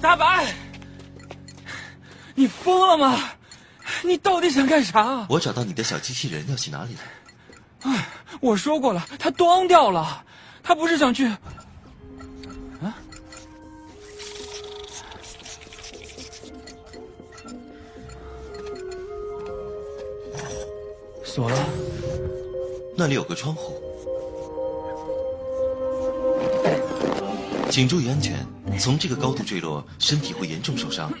大白，你疯了吗？你到底想干啥？我找到你的小机器人要去哪里了？哎，我说过了，它端掉了。他不是想去？啊？锁了。那里有个窗户，请注意安全。从这个高度坠落，身体会严重受伤。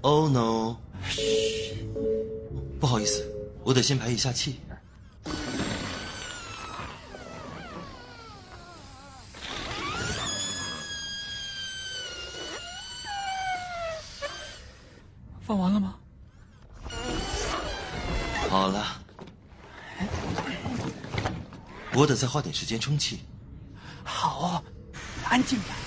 Oh no！不好意思，我得先排一下气。放完了吗？好了，我得再花点时间充气。好，安静点。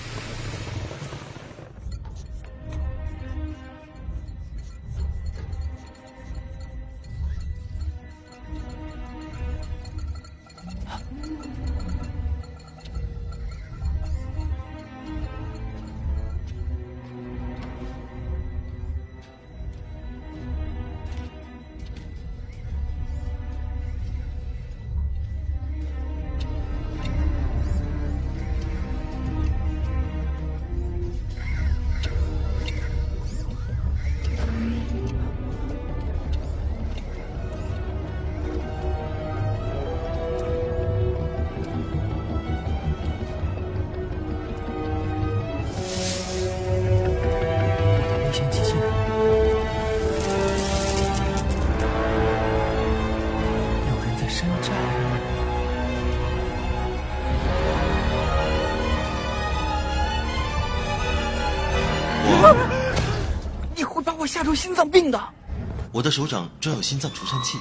心脏病的，我的手掌装有心脏除颤器，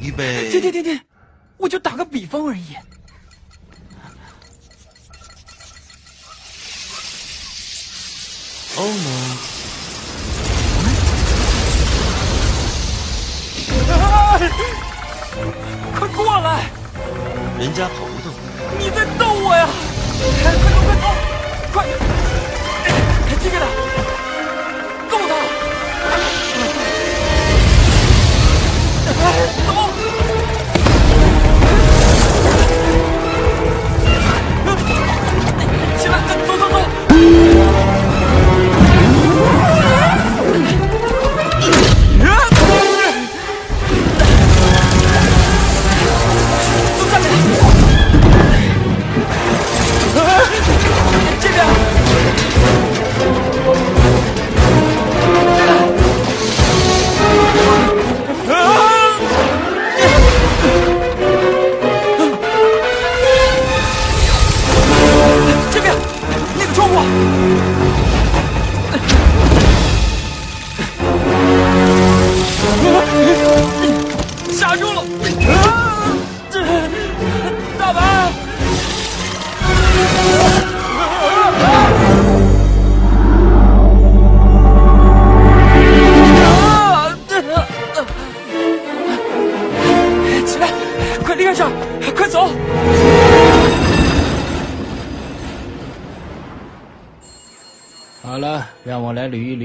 预备。停停停停，我就打个比方而已。Oh no！快过来！人家跑不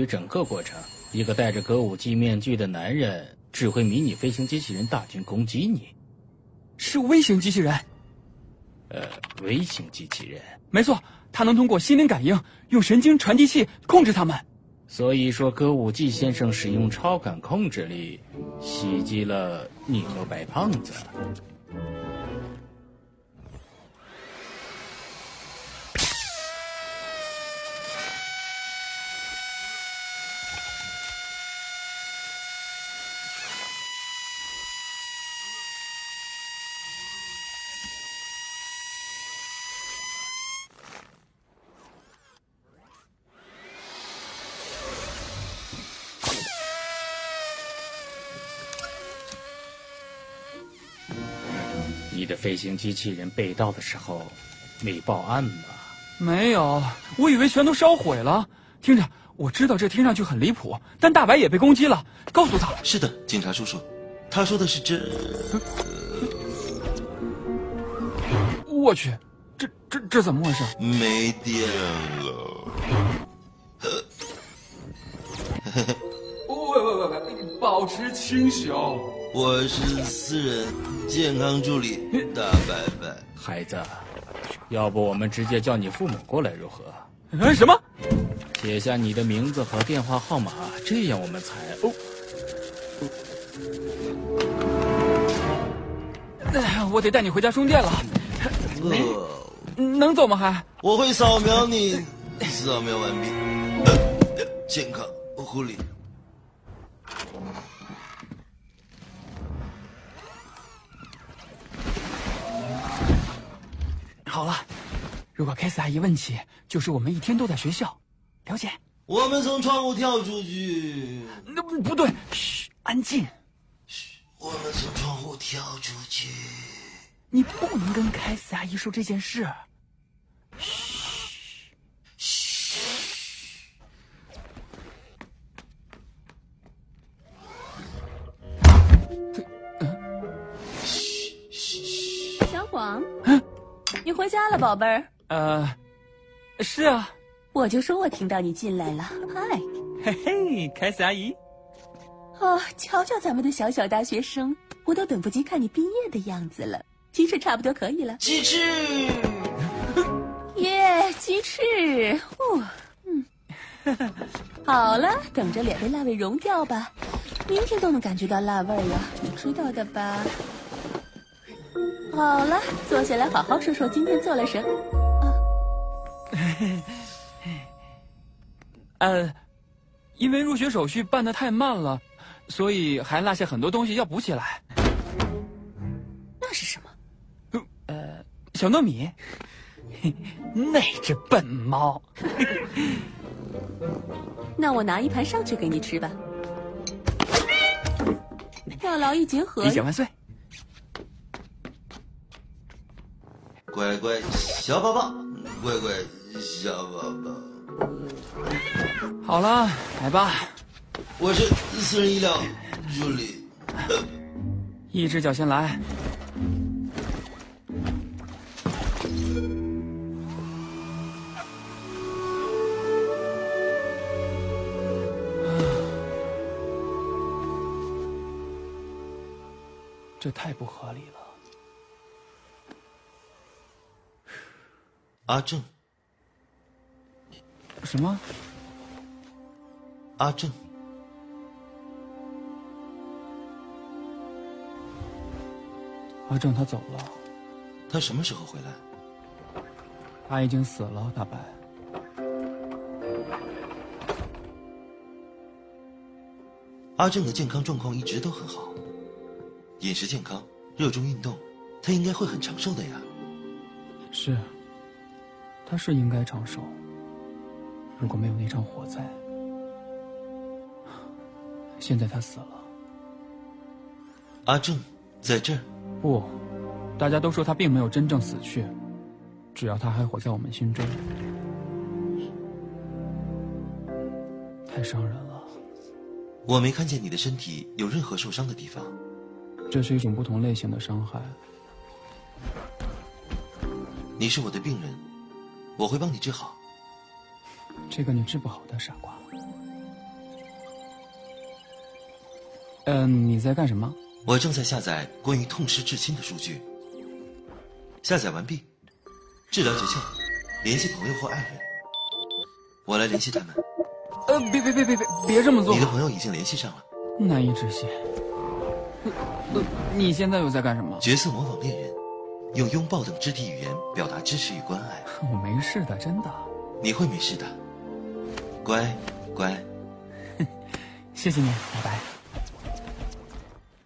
整个过程，一个戴着歌舞伎面具的男人指挥迷你飞行机器人大军攻击你，是微型机器人。呃，微型机器人，没错，它能通过心灵感应，用神经传递器控制他们。所以说，歌舞伎先生使用超感控制力袭击了你和白胖子。飞行机器人被盗的时候，没报案吧？没有，我以为全都烧毁了。听着，我知道这听上去很离谱，但大白也被攻击了。告诉他，是的，警察叔叔，他说的是真。我去，这这这怎么回事？没电了。喂喂喂喂，保持清醒。我是私人健康助理大白白。孩子，要不我们直接叫你父母过来如何？哎，什么？写下你的名字和电话号码，这样我们才哦。哎，我得带你回家充电了。呃，能走吗？还？我会扫描你，扫描完毕。健康护理。好了，如果凯斯阿姨问起，就是我们一天都在学校，了解？我们从窗户跳出去。那不不对，嘘，安静。嘘，我们从窗户跳出去。你不能跟凯斯阿姨说这件事。嘘，嘘。嘘嘘嘘。小广，你回家了，宝贝儿。呃，是啊。我就说我听到你进来了，嗨。嘿嘿，凯斯阿姨。哦，瞧瞧咱们的小小大学生，我都等不及看你毕业的样子了。鸡翅差不多可以了。鸡翅。耶，鸡翅。哦，嗯。好了，等着脸被辣味融掉吧，明天都能感觉到辣味了，你知道的吧？好了，坐下来好好说说今天做了什么。呃，因为入学手续办的太慢了，所以还落下很多东西要补起来。那是什么？呃，小糯米。那只笨猫。那我拿一盘上去给你吃吧。要劳逸结合。理解万岁。乖乖小宝宝，乖乖小宝宝。好了，来吧。我是私人医疗助理。一只脚先来。这太不合理了。阿正。什么？阿正。阿正他走了。他什么时候回来？他已经死了，大白。阿正的健康状况一直都很好，饮食健康，热衷运动，他应该会很长寿的呀。是。他是应该长寿。如果没有那场火灾，现在他死了。阿正在这儿。不，大家都说他并没有真正死去，只要他还活在我们心中。太伤人了。我没看见你的身体有任何受伤的地方。这是一种不同类型的伤害。你是我的病人。我会帮你治好，这个你治不好的，傻瓜。嗯，你在干什么？我正在下载关于痛失至亲的数据。下载完毕，治疗诀窍：联系朋友或爱人。我来联系他们。呃，别别别别别，别这么做！你的朋友已经联系上了。难以置信。呃，你现在又在干什么？角色模仿恋人。用拥抱等肢体语言表达支持与关爱。我没事的，真的。你会没事的，乖乖。谢谢你，拜拜。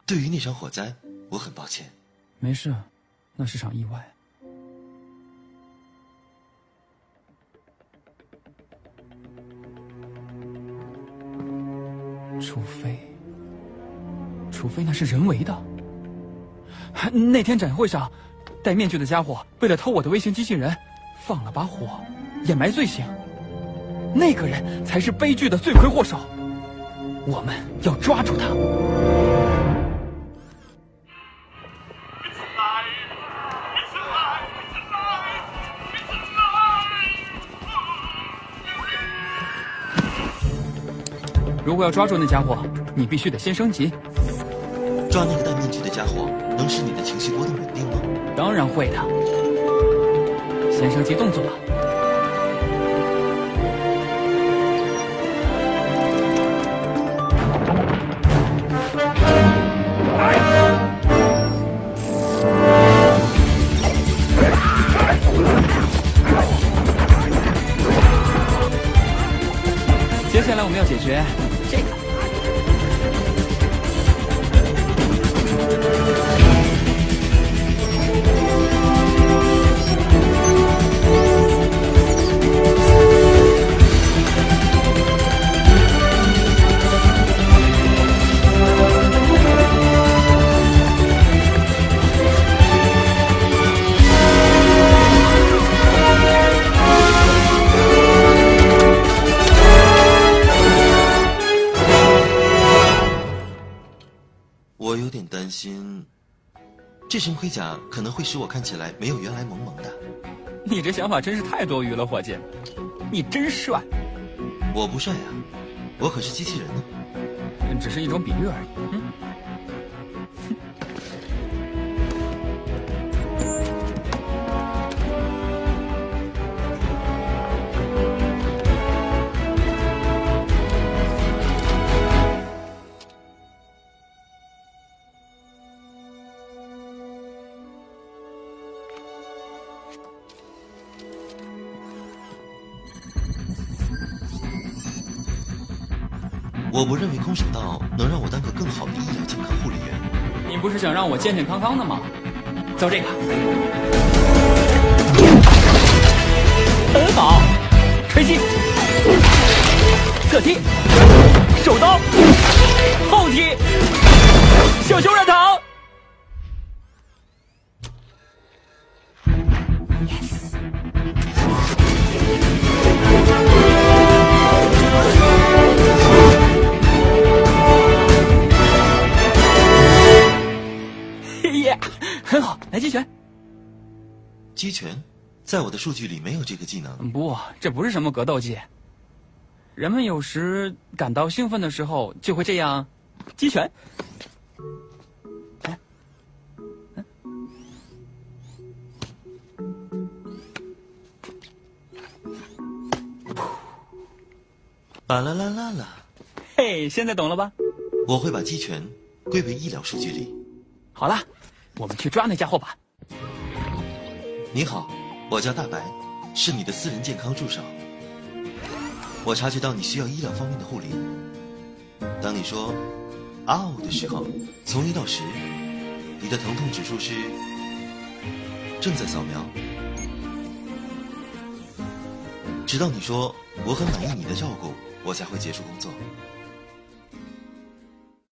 对于那场火灾，我很抱歉。没事，那是场意外。除非，除非那是人为的。那天展会上，戴面具的家伙为了偷我的微型机器人，放了把火，掩埋罪行。那个人才是悲剧的罪魁祸首，我们要抓住他。如果要抓住那家伙，你必须得先升级。抓那个戴面具的家伙，能使你的情绪波动稳定吗？当然会的。先升级动作吧。这身盔甲可能会使我看起来没有原来萌萌的。你这想法真是太多余了，伙计。你真帅，我不帅呀、我可是机器人呢。只是一种比喻而已。我不认为空手道能让我当个更好的医疗健康护理员。你不是想让我健健康康的吗？走这个。很好，锤击、侧踢、手刀、击拳，在我的数据里没有这个技能。不，这不是什么格斗技。人们有时感到兴奋的时候，就会这样击拳。哎，啊啦啦啦啦！嘿，现在懂了吧？我会把击拳归为医疗数据里。好了，我们去抓那家伙吧。你好，我叫大白，是你的私人健康助手。我察觉到你需要医疗方面的护理。当你说“啊哦”的时候，从一到十，你的疼痛指数是正在扫描，直到你说“我很满意你的照顾”，我才会结束工作。